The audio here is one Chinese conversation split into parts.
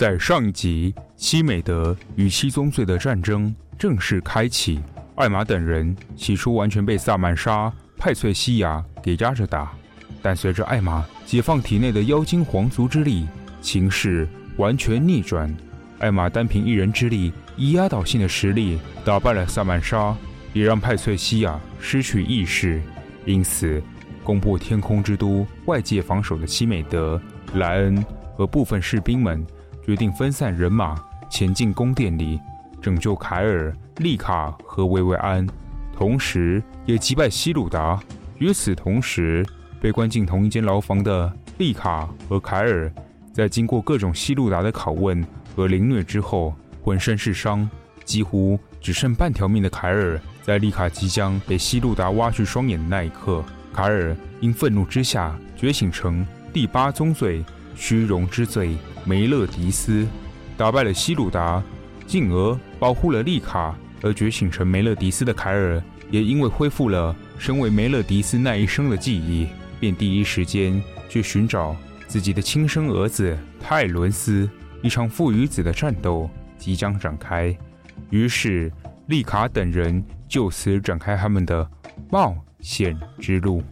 在上一集，西美德与七宗罪的战争正式开启。艾玛等人起初完全被萨曼莎、派翠西亚给压着打，但随着艾玛解放体内的妖精皇族之力，情势完全逆转。艾玛单凭一人之力，以压倒性的实力打败了萨曼莎，也让派翠西亚失去意识。因此，攻破天空之都外界防守的西美德、莱恩和部分士兵们。决定分散人马前进宫殿里，拯救凯尔、丽卡和薇薇安，同时也击败西鲁达。与此同时，被关进同一间牢房的丽卡和凯尔，在经过各种西鲁达的拷问和凌虐之后，浑身是伤，几乎只剩半条命的凯尔，在丽卡即将被西鲁达挖去双眼的那一刻，凯尔因愤怒之下觉醒成第八宗罪——虚荣之罪。梅勒迪斯打败了西鲁达，进而保护了丽卡。而觉醒成梅勒迪斯的凯尔，也因为恢复了身为梅勒迪斯那一生的记忆，便第一时间去寻找自己的亲生儿子泰伦斯。一场父与子的战斗即将展开，于是丽卡等人就此展开他们的冒险之路。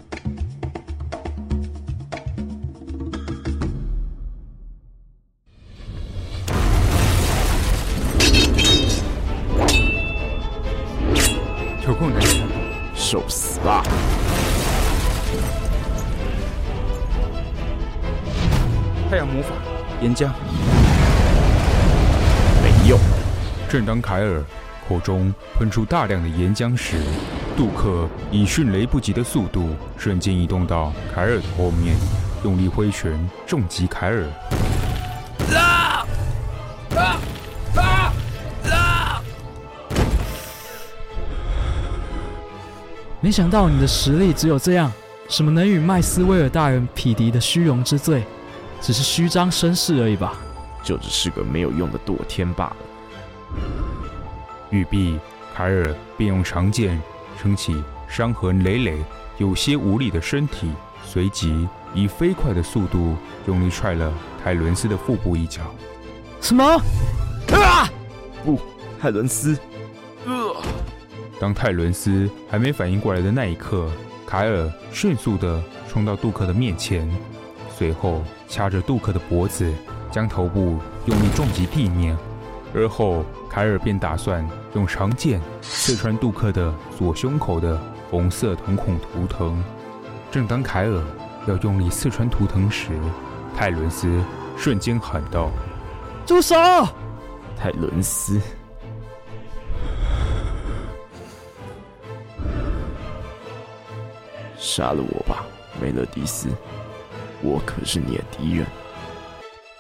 受死吧！太阳魔法，岩浆，没用。正当凯尔口中喷出大量的岩浆时，杜克以迅雷不及的速度瞬间移动到凯尔的后面，用力挥拳重击凯尔。没想到你的实力只有这样，什么能与麦斯威尔大人匹敌的虚荣之罪，只是虚张声势而已吧？就只是个没有用的堕天罢了。语毕，凯尔便用长剑撑起伤痕累累、有些无力的身体，随即以飞快的速度用力踹了泰伦斯的腹部一脚。什么？啊！不，泰伦斯。呃。当泰伦斯还没反应过来的那一刻，凯尔迅速地冲到杜克的面前，随后掐着杜克的脖子，将头部用力撞击地面。而后，凯尔便打算用长剑刺穿杜克的左胸口的红色瞳孔图腾。正当凯尔要用力刺穿图腾时，泰伦斯瞬间喊道：“住手！”泰伦斯。杀了我吧，梅勒迪斯！我可是你的敌人。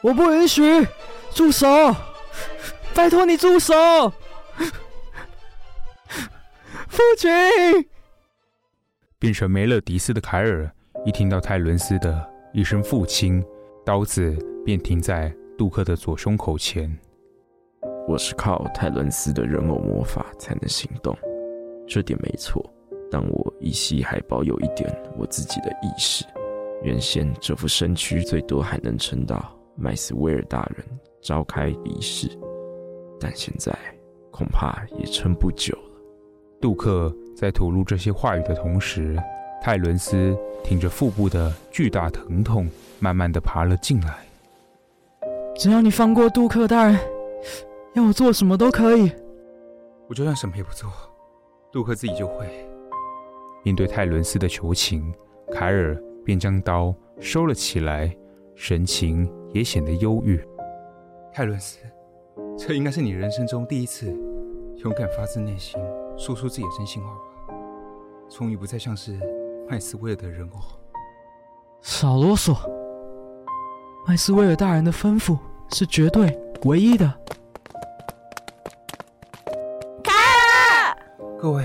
我不允许！住手！拜托你住手！父亲！变成梅勒迪斯的凯尔一听到泰伦斯的一声“父亲”，刀子便停在杜克的左胸口前。我是靠泰伦斯的人偶魔法才能行动，这点没错。但我依稀还保有一点我自己的意识。原先这副身躯最多还能撑到麦斯威尔大人召开仪式，但现在恐怕也撑不久了。杜克在吐露这些话语的同时，泰伦斯挺着腹部的巨大疼痛，慢慢的爬了进来。只要你放过杜克大人，要我做什么都可以。我就算什么也不做，杜克自己就会。面对泰伦斯的求情，凯尔便将刀收了起来，神情也显得忧郁。泰伦斯，这应该是你人生中第一次勇敢发自内心说出自己的真心话吧？终于不再像是麦斯威尔的人偶。少啰嗦，麦斯威尔大人的吩咐是绝对唯一的。凯尔，各位，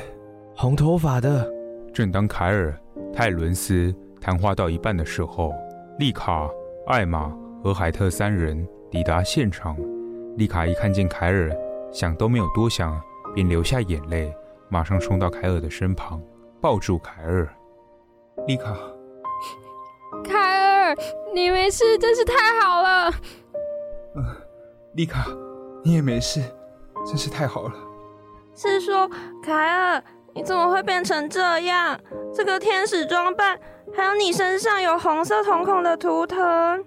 红头发的。正当凯尔、泰伦斯谈话到一半的时候，丽卡、艾玛和海特三人抵达现场。丽卡一看见凯尔，想都没有多想，便流下眼泪，马上冲到凯尔的身旁，抱住凯尔。丽卡，凯尔，你没事，真是太好了。嗯、呃，丽卡，你也没事，真是太好了。是说，凯尔。你怎么会变成这样？这个天使装扮，还有你身上有红色瞳孔的图腾。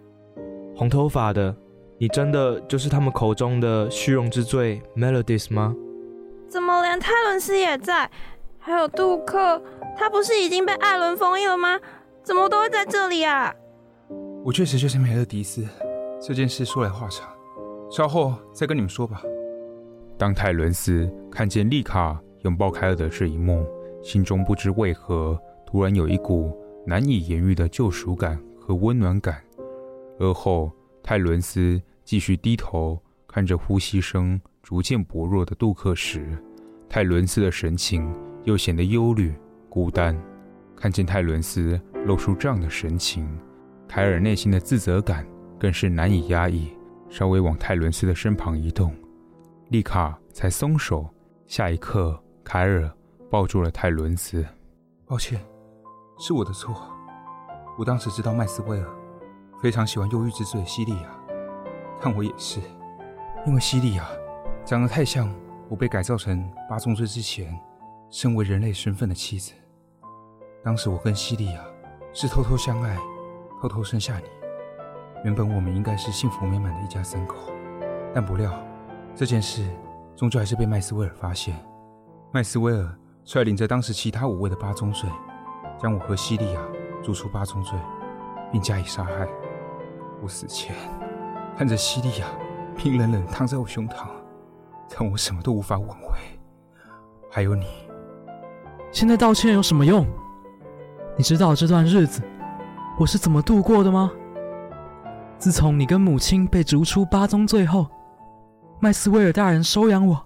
红头发的，你真的就是他们口中的虚荣之罪 Melodies 吗？怎么连泰伦斯也在？还有杜克，他不是已经被艾伦封印了吗？怎么都会在这里啊？我确实就是梅勒迪斯。这件事说来话长，稍后再跟你们说吧。当泰伦斯看见丽卡。拥抱凯尔的这一幕，心中不知为何突然有一股难以言喻的救赎感和温暖感。而后，泰伦斯继续低头看着呼吸声逐渐薄弱的杜克时，泰伦斯的神情又显得忧虑、孤单。看见泰伦斯露出这样的神情，凯尔内心的自责感更是难以压抑，稍微往泰伦斯的身旁移动，丽卡才松手。下一刻。凯尔抱住了泰伦斯。抱歉，是我的错。我当时知道麦斯威尔非常喜欢忧郁之罪的西利亚，但我也是，因为西利亚长得太像我被改造成八宗罪之前身为人类身份的妻子。当时我跟西利亚是偷偷相爱，偷偷生下你。原本我们应该是幸福美满的一家三口，但不料这件事终究还是被麦斯威尔发现。麦斯威尔率领着当时其他五位的八宗罪，将我和西利亚逐出八宗罪，并加以杀害。我死前看着西利亚冰冷冷躺在我胸膛，但我什么都无法挽回。还有你，现在道歉有什么用？你知道这段日子我是怎么度过的吗？自从你跟母亲被逐出八宗罪后，麦斯威尔大人收养我。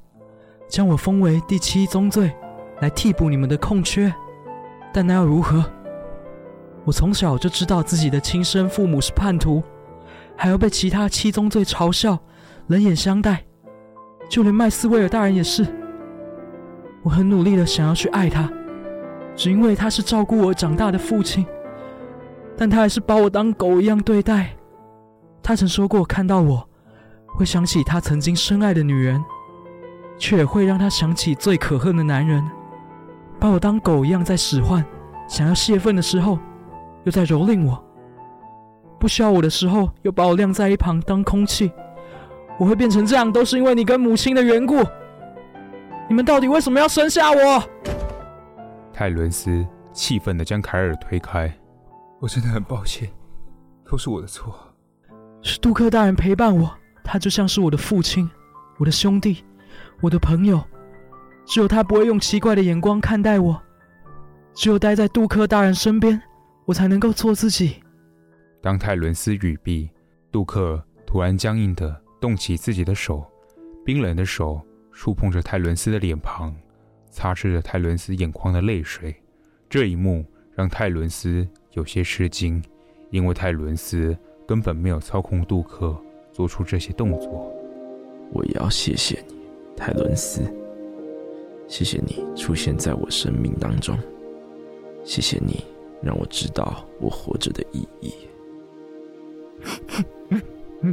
将我封为第七宗罪，来替补你们的空缺，但那又如何？我从小就知道自己的亲生父母是叛徒，还要被其他七宗罪嘲笑、冷眼相待，就连麦斯威尔大人也是。我很努力的想要去爱他，只因为他是照顾我长大的父亲，但他还是把我当狗一样对待。他曾说过，看到我会想起他曾经深爱的女人。却会让他想起最可恨的男人，把我当狗一样在使唤，想要泄愤的时候，又在蹂躏我；不需要我的时候，又把我晾在一旁当空气。我会变成这样，都是因为你跟母亲的缘故。你们到底为什么要生下我？泰伦斯气愤地将凯尔推开。我真的很抱歉，都是我的错。是杜克大人陪伴我，他就像是我的父亲，我的兄弟。我的朋友，只有他不会用奇怪的眼光看待我。只有待在杜克大人身边，我才能够做自己。当泰伦斯语毕，杜克突然僵硬的动起自己的手，冰冷的手触碰着泰伦斯的脸庞，擦拭着泰伦斯眼眶的泪水。这一幕让泰伦斯有些吃惊，因为泰伦斯根本没有操控杜克做出这些动作。我也要谢谢你。泰伦斯，谢谢你出现在我生命当中，谢谢你让我知道我活着的意义。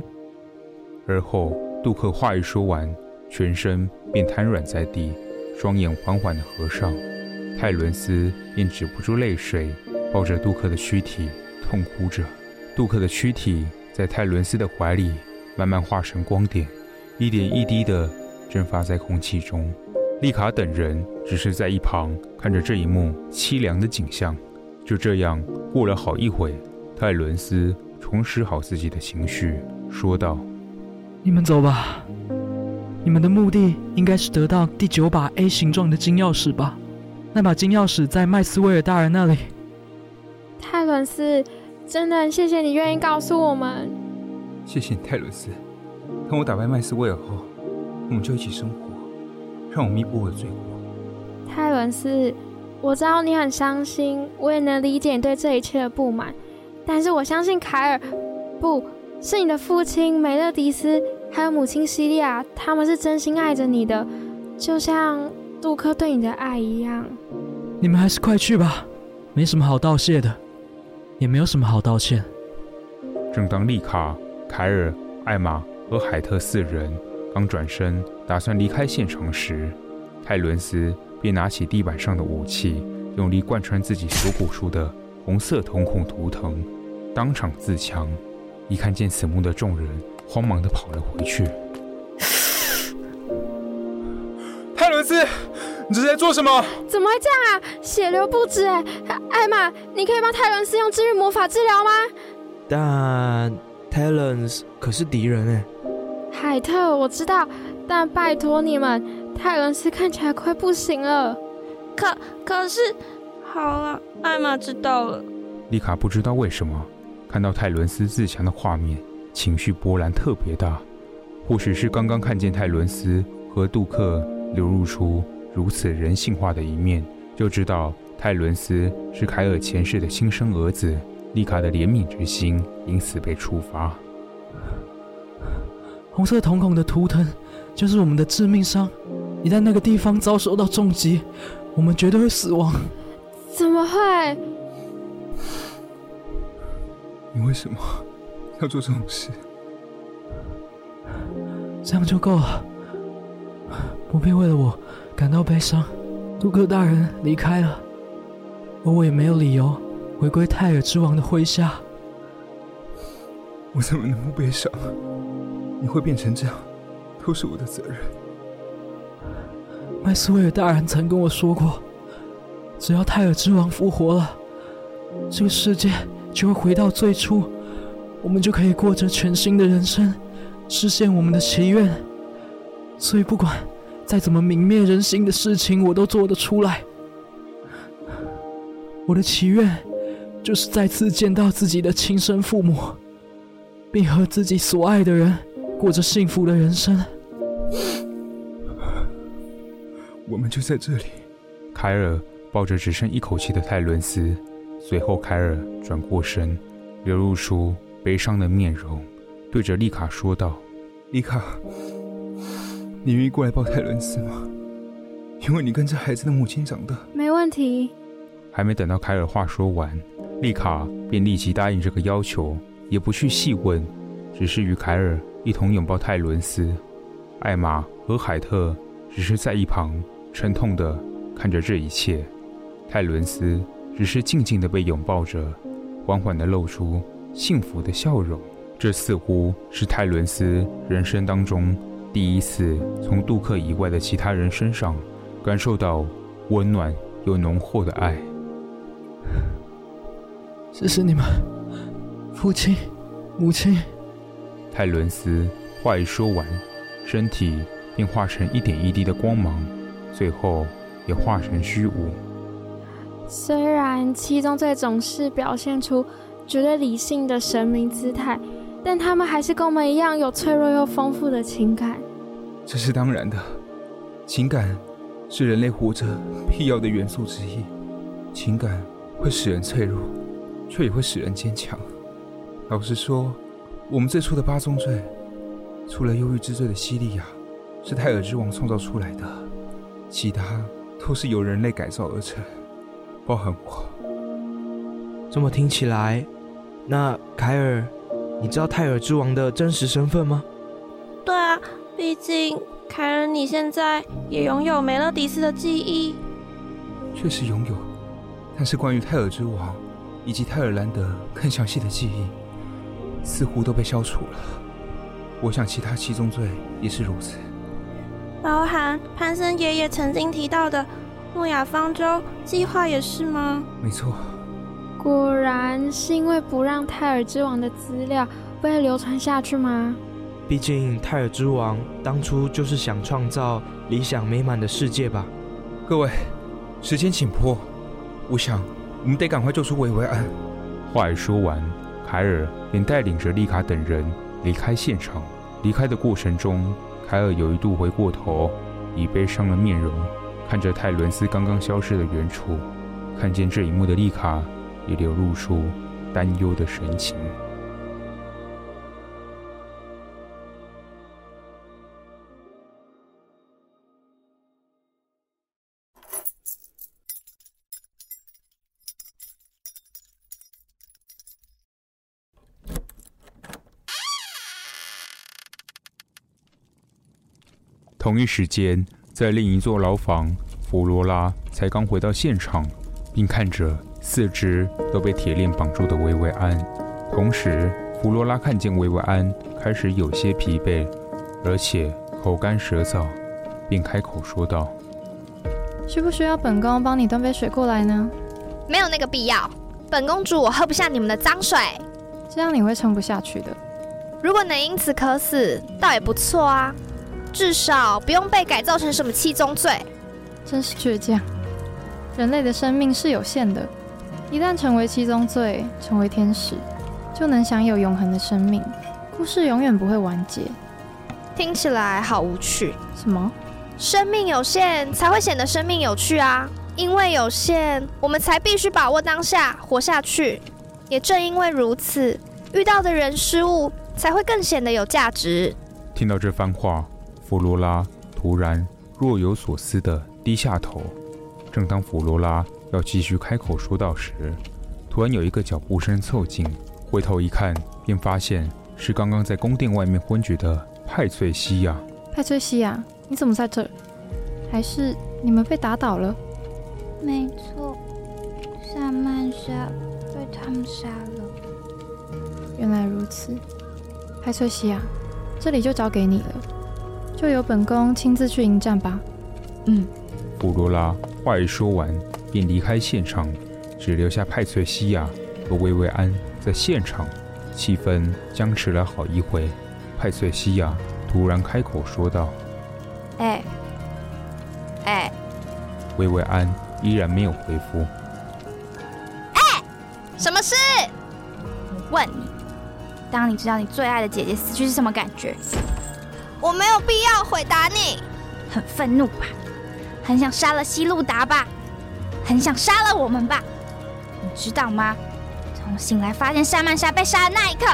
而后，杜克话一说完，全身便瘫软在地，双眼缓缓的合上。泰伦斯便止不住泪水，抱着杜克的躯体痛哭着。杜克的躯体在泰伦斯的怀里慢慢化成光点，一点一滴的蒸发在空气中。丽卡等人只是在一旁看着这一幕凄凉的景象。就这样过了好一会，泰伦斯重拾好自己的情绪，说道：“你们走吧，你们的目的应该是得到第九把 A 形状的金钥匙吧？”那把金钥匙在麦斯威尔大人那里。泰伦斯，真的很谢谢你愿意告诉我们。谢谢你，泰伦斯。当我打败麦斯威尔后，我们就一起生活，让我弥补我的罪过。泰伦斯，我知道你很伤心，我也能理解你对这一切的不满。但是我相信凯尔，不是你的父亲梅勒迪斯，还有母亲西利亚，他们是真心爱着你的，就像。杜克对你的爱一样，你们还是快去吧，没什么好道谢的，也没有什么好道歉。正当丽卡、凯尔、艾玛和海特四人刚转身打算离开现场时，泰伦斯便拿起地板上的武器，用力贯穿自己锁骨处的红色瞳孔图腾，当场自强。一看见此幕的众人慌忙的跑了回去。泰伦斯，你这是在做什么？怎么会这样啊？血流不止哎！艾玛，你可以帮泰伦斯用治愈魔法治疗吗？但泰伦斯可是敌人哎。海特，我知道，但拜托你们，泰伦斯看起来快不行了。可可是，好了，艾玛知道了。丽卡不知道为什么看到泰伦斯自强的画面，情绪波澜特别大。或许是刚刚看见泰伦斯和杜克。流露出如此人性化的一面，就知道泰伦斯是凯尔前世的亲生儿子。丽卡的怜悯之心因此被触发。红色瞳孔的图腾就是我们的致命伤，一旦那个地方遭受到重击，我们绝对会死亡。怎么会？你为什么要做这种事？这样就够了。不必为了我感到悲伤。杜克大人离开了，而我也没有理由回归泰尔之王的麾下。我怎么能不悲伤？你会变成这样，都是我的责任。麦斯威尔大人曾跟我说过，只要泰尔之王复活了，这个世界就会回到最初，我们就可以过着全新的人生，实现我们的祈愿。所以不管。再怎么泯灭人心的事情，我都做得出来。我的祈愿，就是再次见到自己的亲生父母，并和自己所爱的人过着幸福的人生。我们就在这里。凯尔抱着只剩一口气的泰伦斯，随后凯尔转过身，流露出悲伤的面容，对着丽卡说道：“丽卡。”你愿意过来抱泰伦斯吗？因为你跟这孩子的母亲长大。没问题。还没等到凯尔话说完，丽卡便立即答应这个要求，也不去细问，只是与凯尔一同拥抱泰伦斯。艾玛和海特只是在一旁沉痛的看着这一切。泰伦斯只是静静的被拥抱着，缓缓的露出幸福的笑容。这似乎是泰伦斯人生当中。第一次从杜克以外的其他人身上感受到温暖又浓厚的爱。谢谢你们，父亲、母亲。泰伦斯话一说完，身体便化成一点一滴的光芒，最后也化成虚无。虽然七宗罪总是表现出绝对理性的神明姿态，但他们还是跟我们一样有脆弱又丰富的情感。这是当然的，情感是人类活着必要的元素之一。情感会使人脆弱，却也会使人坚强。老实说，我们最初的八宗罪，除了忧郁之罪的西利亚是泰尔之王创造出来的，其他都是由人类改造而成，包含我。这么听起来，那凯尔，你知道泰尔之王的真实身份吗？对啊。毕竟凯尔，你现在也拥有梅勒迪斯的记忆？确实拥有，但是关于泰尔之王以及泰尔兰德更详细的记忆，似乎都被消除了。我想其他七宗罪也是如此，包含潘森爷爷曾经提到的诺亚方舟计划也是吗？没错。果然是因为不让泰尔之王的资料被流传下去吗？毕竟泰尔之王当初就是想创造理想美满的世界吧。各位，时间紧迫，我想我们得赶快救出薇薇安。话一说完，凯尔便带领着丽卡等人离开现场。离开的过程中，凯尔有一度回过头，以悲伤的面容看着泰伦斯刚刚消失的远处。看见这一幕的丽卡。也流露出担忧的神情。同一时间，在另一座牢房，弗罗拉才刚回到现场，并看着。四肢都被铁链绑住的薇薇安，同时弗罗拉看见薇薇安开始有些疲惫，而且口干舌燥，便开口说道：“需不需要本宫帮你端杯水过来呢？”“没有那个必要，本公主我喝不下你们的脏水，这样你会撑不下去的。如果能因此渴死，倒也不错啊，至少不用被改造成什么七宗罪。”真是倔强，人类的生命是有限的。一旦成为七宗罪，成为天使，就能享有永恒的生命，故事永远不会完结。听起来好无趣。什么？生命有限才会显得生命有趣啊！因为有限，我们才必须把握当下，活下去。也正因为如此，遇到的人事物才会更显得有价值。听到这番话，弗罗拉突然若有所思地低下头。正当弗罗拉。要继续开口说道时，突然有一个脚步声凑近，回头一看，便发现是刚刚在宫殿外面昏厥的派翠西亚。派翠西亚，你怎么在这儿？还是你们被打倒了？没错，萨曼莎被他们杀了。原来如此，派翠西亚，这里就交给你了，就由本宫亲自去迎战吧。嗯。布罗拉话一说完。便离开现场，只留下派翠西亚和薇薇安在现场，气氛僵持了好一会。派翠西亚突然开口说道：“哎，哎。”薇薇安依然没有回复。哎，什么事？问你，当你知道你最爱的姐姐死去是什么感觉？我没有必要回答你。很愤怒吧？很想杀了西路达吧？很想杀了我们吧，你知道吗？从醒来发现萨曼莎被杀的那一刻，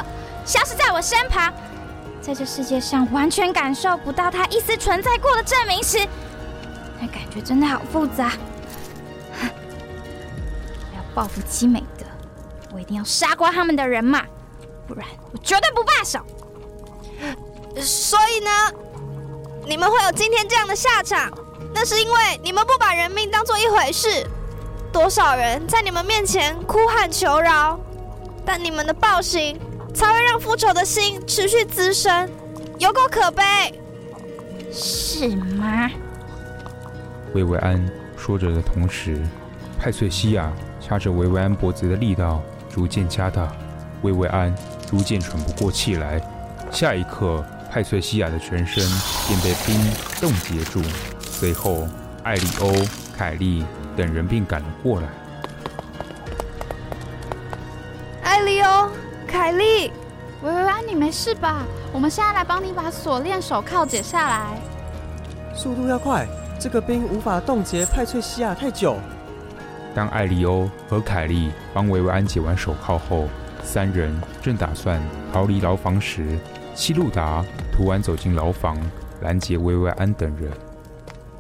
消失在我身旁，在这世界上完全感受不到她一丝存在过的证明时，那感觉真的好复杂。哼，我要报复七美德，我一定要杀光他们的人马，不然我绝对不罢手。所以呢，你们会有今天这样的下场，那是因为你们不把人命当做一回事。多少人在你们面前哭喊求饶，但你们的暴行才会让复仇的心持续滋生，有够可悲，是吗？薇薇安说着的同时，派翠西亚掐着薇薇安脖子的力道逐渐加大，薇薇安逐渐喘不过气来。下一刻，派翠西亚的全身便被冰冻结住。随后，艾利欧、凯利。等人便赶了过来。艾利欧、凯利，维维安，你没事吧？我们现在来帮你把锁链、手铐解下来。速度要快，这个冰无法冻结派翠西亚太久。当艾利欧和凯莉帮维维安解完手铐后，三人正打算逃离牢房时，希路达突然走进牢房，拦截薇薇安等人。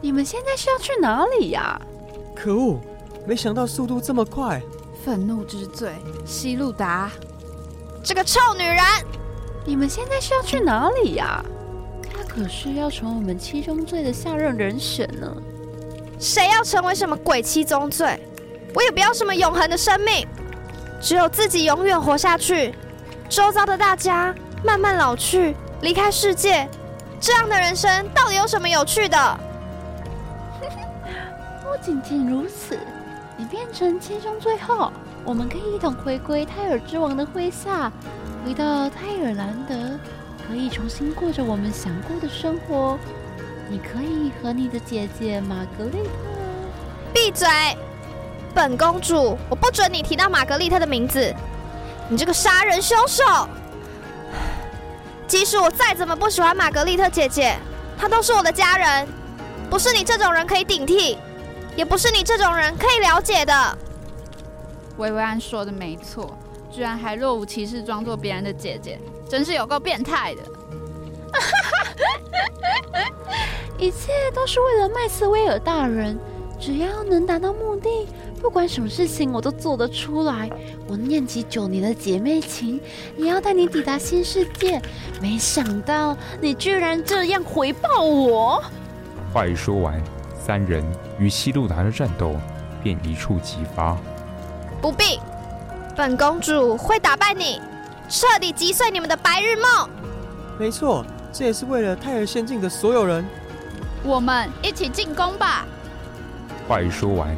你们现在是要去哪里呀？可恶！没想到速度这么快！愤怒之罪，西路达，这个臭女人！你们现在是要去哪里呀？可他可是要成为我们七宗罪的下任人选呢。谁要成为什么鬼七宗罪？我也不要什么永恒的生命，只有自己永远活下去，周遭的大家慢慢老去，离开世界，这样的人生到底有什么有趣的？不仅仅如此，你变成七宗罪后，我们可以一同回归泰尔之王的麾下，回到泰尔兰德，可以重新过着我们想过的生活。你可以和你的姐姐玛格丽特。闭嘴！本公主，我不准你提到玛格丽特的名字。你这个杀人凶手！即使我再怎么不喜欢玛格丽特姐姐，她都是我的家人，不是你这种人可以顶替，也不是你这种人可以了解的。薇薇安说的没错，居然还若无其事装作别人的姐姐，真是有够变态的。一切都是为了麦斯威尔大人，只要能达到目的，不管什么事情我都做得出来。我念及九年的姐妹情，也要带你抵达新世界。没想到你居然这样回报我。话一说完，三人与西路达的战斗便一触即发。不必，本公主会打败你，彻底击碎你们的白日梦。没错，这也是为了泰尔仙境的所有人。我们一起进攻吧！话一说完，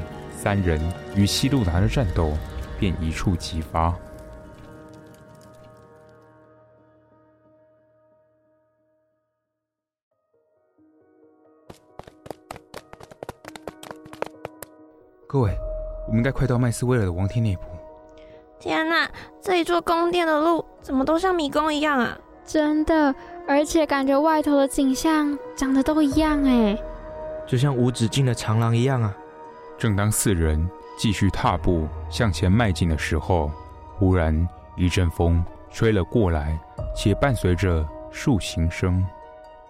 三人与西路达的战斗便一触即发。各位，我们应该快到麦斯威尔的王庭内部。天哪，这一座宫殿的路怎么都像迷宫一样啊！真的。而且感觉外头的景象长得都一样哎，就像无止境的长廊一样啊！正当四人继续踏步向前迈进的时候，忽然一阵风吹了过来，且伴随着树行声。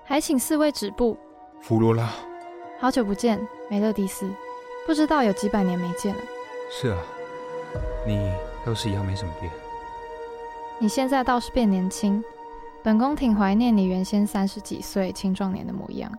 还请四位止步。弗罗拉，好久不见，梅勒迪斯，不知道有几百年没见了。是啊，你倒是一样没什么变。你现在倒是变年轻。本宫挺怀念你原先三十几岁青壮年的模样。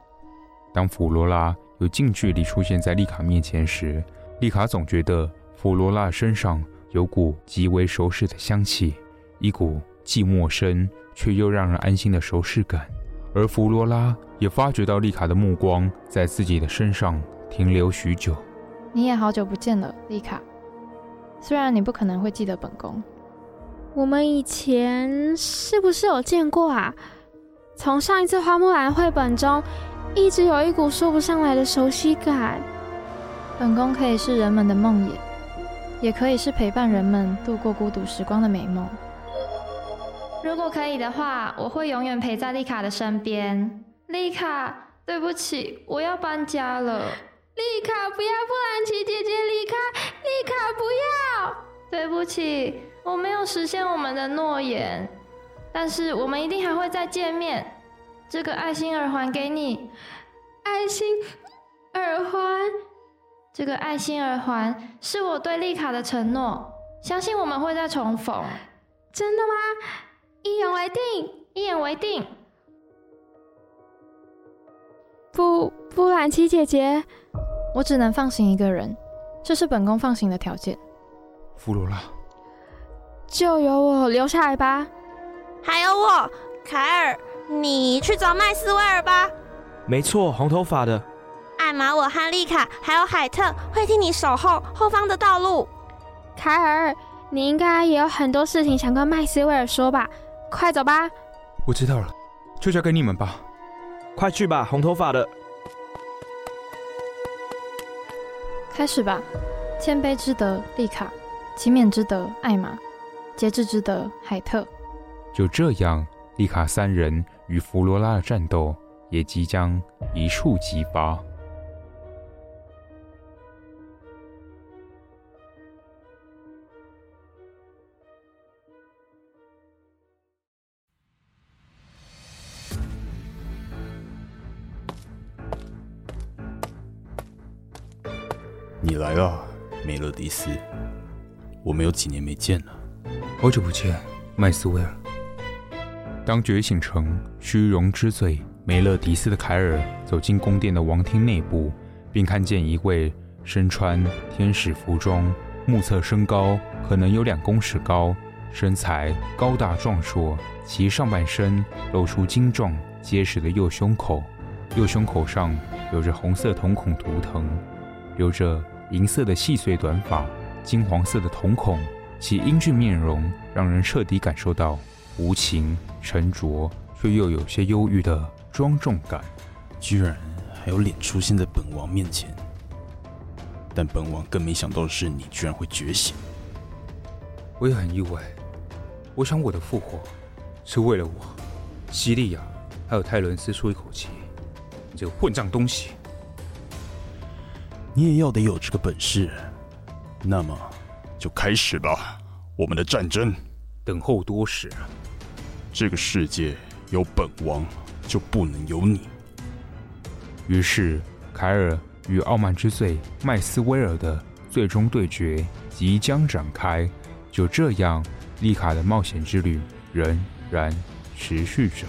当弗罗拉有近距离出现在丽卡面前时，丽卡总觉得弗罗拉身上有股极为熟悉的香气，一股既陌生却又让人安心的熟悉感。而弗罗拉也发觉到丽卡的目光在自己的身上停留许久。你也好久不见了，丽卡。虽然你不可能会记得本宫。我们以前是不是有见过啊？从上一次花木兰绘本中，一直有一股说不上来的熟悉感。本宫可以是人们的梦魇，也可以是陪伴人们度过孤独时光的美梦。如果可以的话，我会永远陪在丽卡的身边。丽卡，对不起，我要搬家了。丽卡，不要布兰奇姐姐离开！丽卡，不要！对不起。我没有实现我们的诺言，但是我们一定还会再见面。这个爱心耳环给你，爱心耳环。这个爱心耳环是我对丽卡的承诺，相信我们会再重逢。真的吗？一言为定，一言为定。布布兰奇姐姐，我只能放行一个人，这是本宫放行的条件。弗罗拉。就由我留下来吧，还有我，凯尔，你去找麦斯威尔吧。没错，红头发的。艾玛，我和丽卡还有海特会替你守候后方的道路。凯尔，你应该也有很多事情想跟麦斯威尔说吧？快走吧。我知道了，就交给你们吧。快去吧，红头发的。开始吧，谦卑之德，丽卡；勤勉之德，艾玛。节制之德，海特。就这样，丽卡三人与弗罗拉的战斗也即将一触即发。你来了，梅勒迪斯。我们有几年没见了。好久不见，麦斯威尔。当觉醒成虚荣之罪梅勒迪斯的凯尔走进宫殿的王厅内部，并看见一位身穿天使服装、目测身高可能有两公尺高、身材高大壮硕，其上半身露出精壮结实的右胸口，右胸口上有着红色瞳孔图腾，留着银色的细碎短发，金黄色的瞳孔，其英俊面容让人彻底感受到无情、沉着，却又有些忧郁的庄重感，居然还有脸出现在本王面前，但本王更没想到的是，你居然会觉醒。我也很意外，我想我的复活是为了我，西利亚还有泰伦斯出一口气。你这个混账东西，你也要得有这个本事，那么就开始吧，我们的战争。等候多时，这个世界有本王。就不能有你。于是，凯尔与傲慢之罪麦斯威尔的最终对决即将展开。就这样，丽卡的冒险之旅仍然持续着。